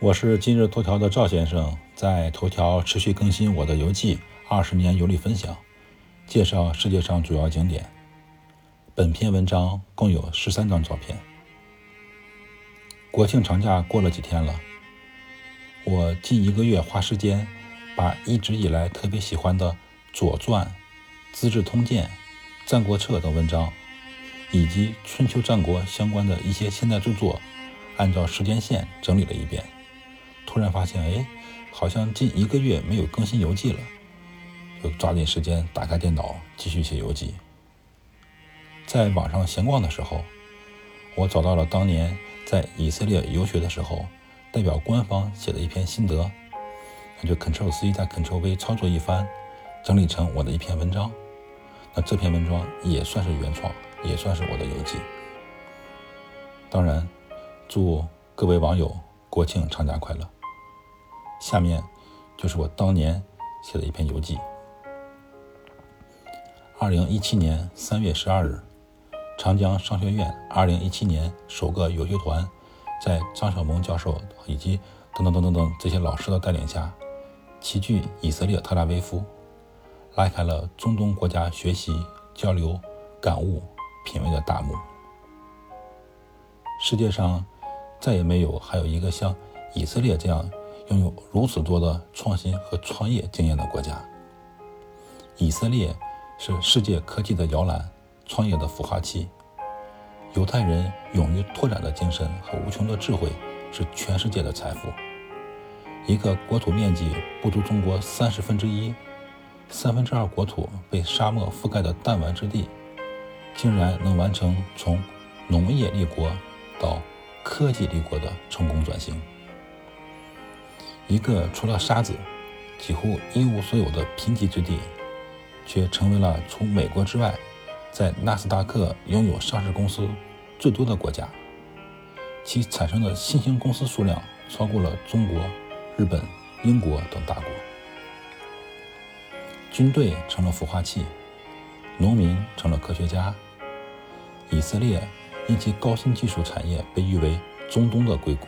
我是今日头条的赵先生，在头条持续更新我的游记，二十年游历分享，介绍世界上主要景点。本篇文章共有十三张照片。国庆长假过了几天了，我近一个月花时间，把一直以来特别喜欢的《左传》《资治通鉴》《战国策》等文章，以及春秋战国相关的一些现代著作，按照时间线整理了一遍。突然发现，哎，好像近一个月没有更新游记了，就抓紧时间打开电脑继续写游记。在网上闲逛的时候，我找到了当年在以色列游学的时候，代表官方写的一篇心得，那就 Ctrl C 再 Ctrl V 操作一番，整理成我的一篇文章。那这篇文章也算是原创，也算是我的游记。当然，祝各位网友国庆长假快乐！下面就是我当年写的一篇游记。二零一七年三月十二日，长江商学院二零一七年首个游学团，在张晓萌教授以及等等等等等这些老师的带领下，齐聚以色列特拉维夫，拉开了中东国家学习、交流、感悟、品味的大幕。世界上再也没有还有一个像以色列这样。拥有如此多的创新和创业经验的国家，以色列是世界科技的摇篮，创业的孵化器。犹太人勇于拓展的精神和无穷的智慧是全世界的财富。一个国土面积不足中国三十分之一、三分之二国土被沙漠覆盖的弹丸之地，竟然能完成从农业立国到科技立国的成功转型。一个除了沙子几乎一无所有的贫瘠之地，却成为了除美国之外，在纳斯达克拥有上市公司最多的国家。其产生的新兴公司数量超过了中国、日本、英国等大国。军队成了孵化器，农民成了科学家。以色列因其高新技术产业被誉为中东的硅谷。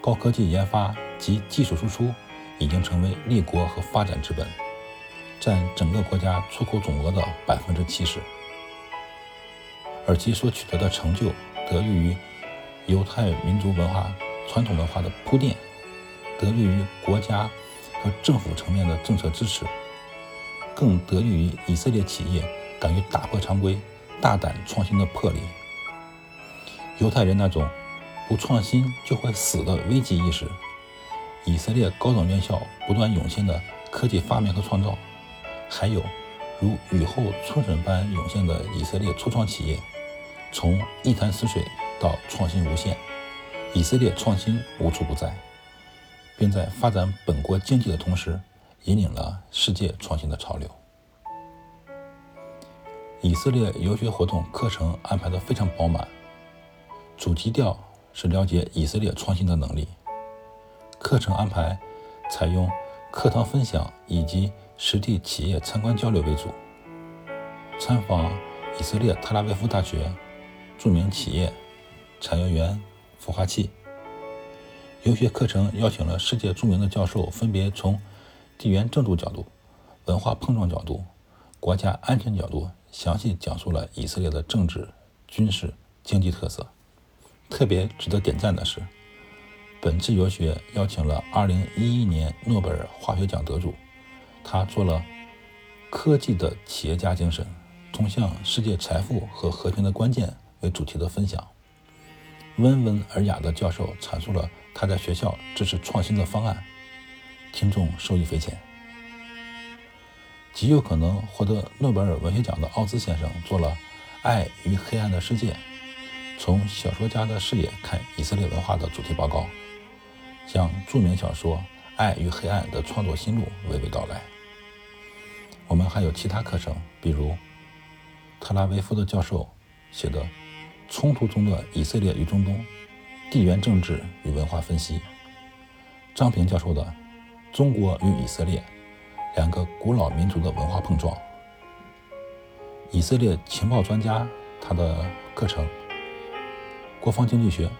高科技研发。及技术输出已经成为立国和发展之本，占整个国家出口总额的百分之七十。而其所取得的成就，得益于犹太民族文化、传统文化的铺垫，得益于国家和政府层面的政策支持，更得益于以色列企业敢于打破常规、大胆创新的魄力。犹太人那种不创新就会死的危机意识。以色列高等院校不断涌现的科技发明和创造，还有如雨后春笋般涌现的以色列初创企业，从一潭死水到创新无限，以色列创新无处不在，并在发展本国经济的同时，引领了世界创新的潮流。以色列游学活动课程安排的非常饱满，主基调是了解以色列创新的能力。课程安排采用课堂分享以及实地企业参观交流为主，参访以色列特拉维夫大学、著名企业、产业园、孵化器。游学课程邀请了世界著名的教授，分别从地缘政治角度、文化碰撞角度、国家安全角度，详细讲述了以色列的政治、军事、经济特色。特别值得点赞的是。本次游学邀请了2011年诺贝尔化学奖得主，他做了“科技的企业家精神，通向世界财富和和平的关键”为主题的分享。温文尔雅的教授阐述了他在学校支持创新的方案，听众受益匪浅。极有可能获得诺贝尔文学奖的奥兹先生做了《爱与黑暗的世界：从小说家的视野看以色列文化》的主题报告。将著名小说《爱与黑暗》的创作心路娓娓道来。我们还有其他课程，比如特拉维夫的教授写的《冲突中的以色列与中东：地缘政治与文化分析》，张平教授的《中国与以色列：两个古老民族的文化碰撞》，以色列情报专家他的课程《国防经济学：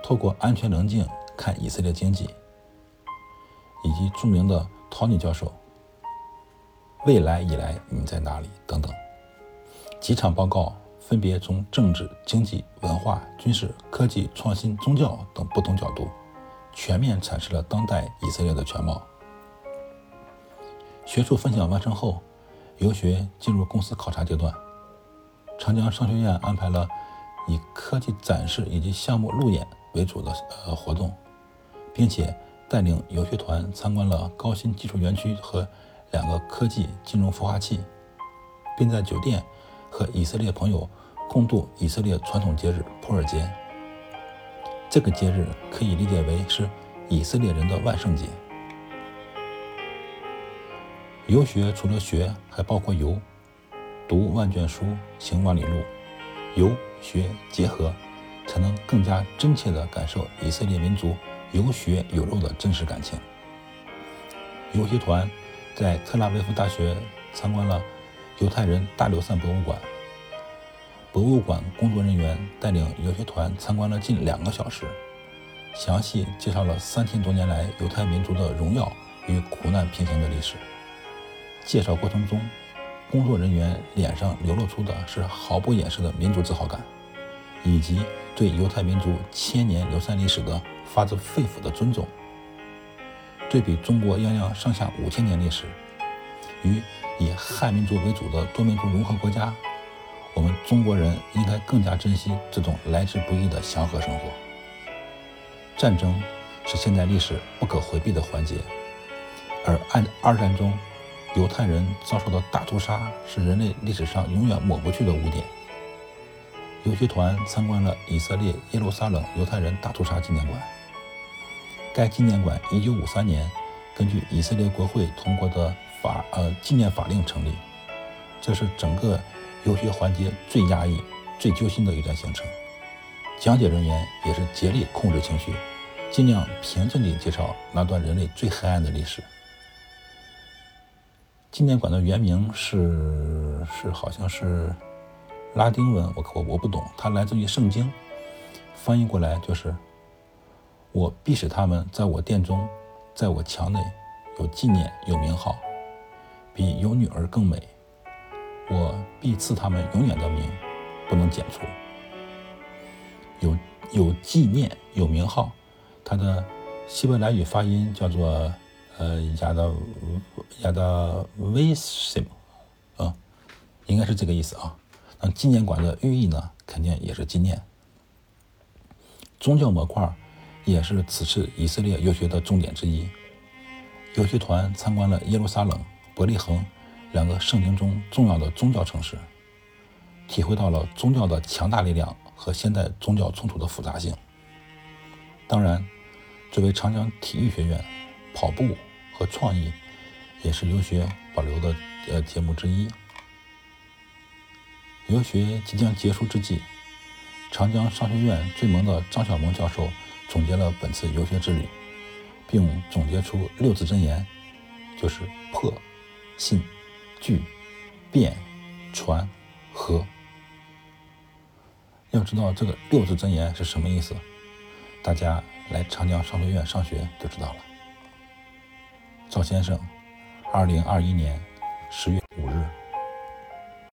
透过安全棱镜》。看以色列经济，以及著名的陶尼教授“未来以来你在哪里”等等几场报告，分别从政治、经济、文化、军事、科技、创新、宗教等不同角度，全面阐释了当代以色列的全貌。学术分享完成后，游学进入公司考察阶段。长江商学院安排了以科技展示以及项目路演为主的呃活动，并且带领游学团参观了高新技术园区和两个科技金融孵化器，并在酒店和以色列朋友共度以色列传统节日普尔节。这个节日可以理解为是以色列人的万圣节。游学除了学，还包括游。读万卷书，行万里路，游学结合，才能更加真切地感受以色列民族有血有肉的真实感情。游学团在特拉维夫大学参观了犹太人大流散博物馆，博物馆工作人员带领游学团参观了近两个小时，详细介绍了三千多年来犹太民族的荣耀与苦难平行的历史。介绍过程中。工作人员脸上流露出的是毫不掩饰的民族自豪感，以及对犹太民族千年流散历史的发自肺腑的尊重。对比中国泱泱上下五千年历史，与以汉民族为主的多民族融合国家，我们中国人应该更加珍惜这种来之不易的祥和生活。战争是现代历史不可回避的环节，而二二战中。犹太人遭受的大屠杀是人类历史上永远抹不去的污点。游学团参观了以色列耶路撒冷犹太人大屠杀纪念馆。该纪念馆1953年根据以色列国会通过的法呃纪念法令成立。这是整个游学环节最压抑、最揪心的一段行程。讲解人员也是竭力控制情绪，尽量平静地介绍那段人类最黑暗的历史。纪念馆的原名是是好像是拉丁文，我我我不懂，它来自于圣经，翻译过来就是“我必使他们在我殿中，在我墙内有纪念有名号，比有女儿更美。我必赐他们永远的名，不能剪除。有有纪念有名号，它的希伯来语发音叫做。呃，亚达亚达维什姆，啊，应该是这个意思啊。纪念馆的寓意呢，肯定也是纪念。宗教模块也是此次以色列游学的重点之一。游学团参观了耶路撒冷、伯利恒两个圣经中重要的宗教城市，体会到了宗教的强大力量和现代宗教冲突的复杂性。当然，作为长江体育学院，跑步。和创意也是游学保留的呃节目之一。游学即将结束之际，长江商学院最萌的张小萌教授总结了本次游学之旅，并总结出六字真言，就是破、信、聚、变、传、和。要知道这个六字真言是什么意思，大家来长江商学院上学就知道了。赵先生，二零二一年十月。